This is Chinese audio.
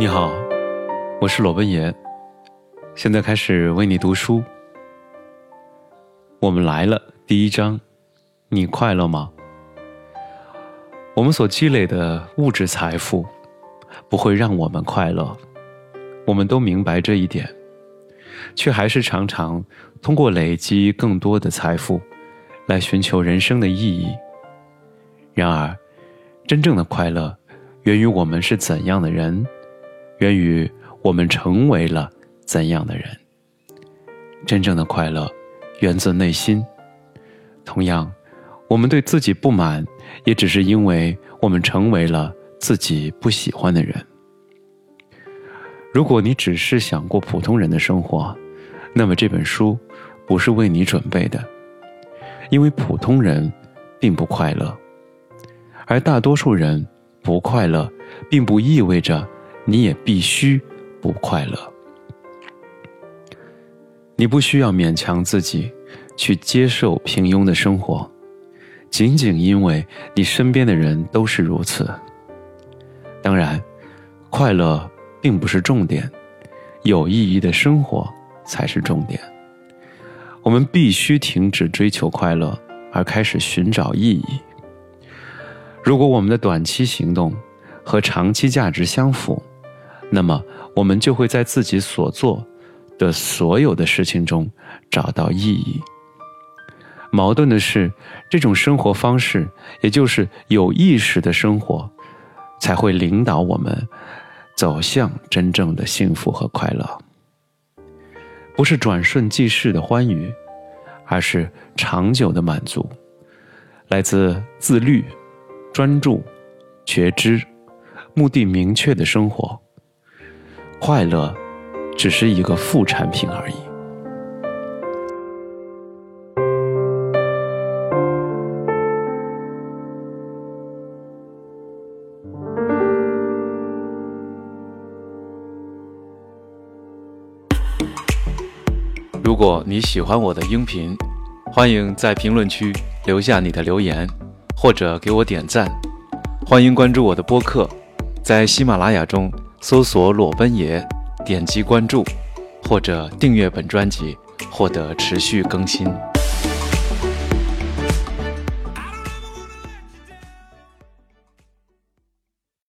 你好，我是裸奔爷，现在开始为你读书。我们来了，第一章，你快乐吗？我们所积累的物质财富不会让我们快乐，我们都明白这一点，却还是常常通过累积更多的财富来寻求人生的意义。然而，真正的快乐源于我们是怎样的人。源于我们成为了怎样的人。真正的快乐源自内心。同样，我们对自己不满，也只是因为我们成为了自己不喜欢的人。如果你只是想过普通人的生活，那么这本书不是为你准备的，因为普通人并不快乐，而大多数人不快乐，并不意味着。你也必须不快乐。你不需要勉强自己去接受平庸的生活，仅仅因为你身边的人都是如此。当然，快乐并不是重点，有意义的生活才是重点。我们必须停止追求快乐，而开始寻找意义。如果我们的短期行动和长期价值相符，那么，我们就会在自己所做的所有的事情中找到意义。矛盾的是，这种生活方式，也就是有意识的生活，才会领导我们走向真正的幸福和快乐。不是转瞬即逝的欢愉，而是长久的满足，来自自律、专注、觉知、目的明确的生活。快乐，只是一个副产品而已。如果你喜欢我的音频，欢迎在评论区留下你的留言，或者给我点赞。欢迎关注我的播客，在喜马拉雅中。搜索“裸奔爷”，点击关注，或者订阅本专辑，获得持续更新。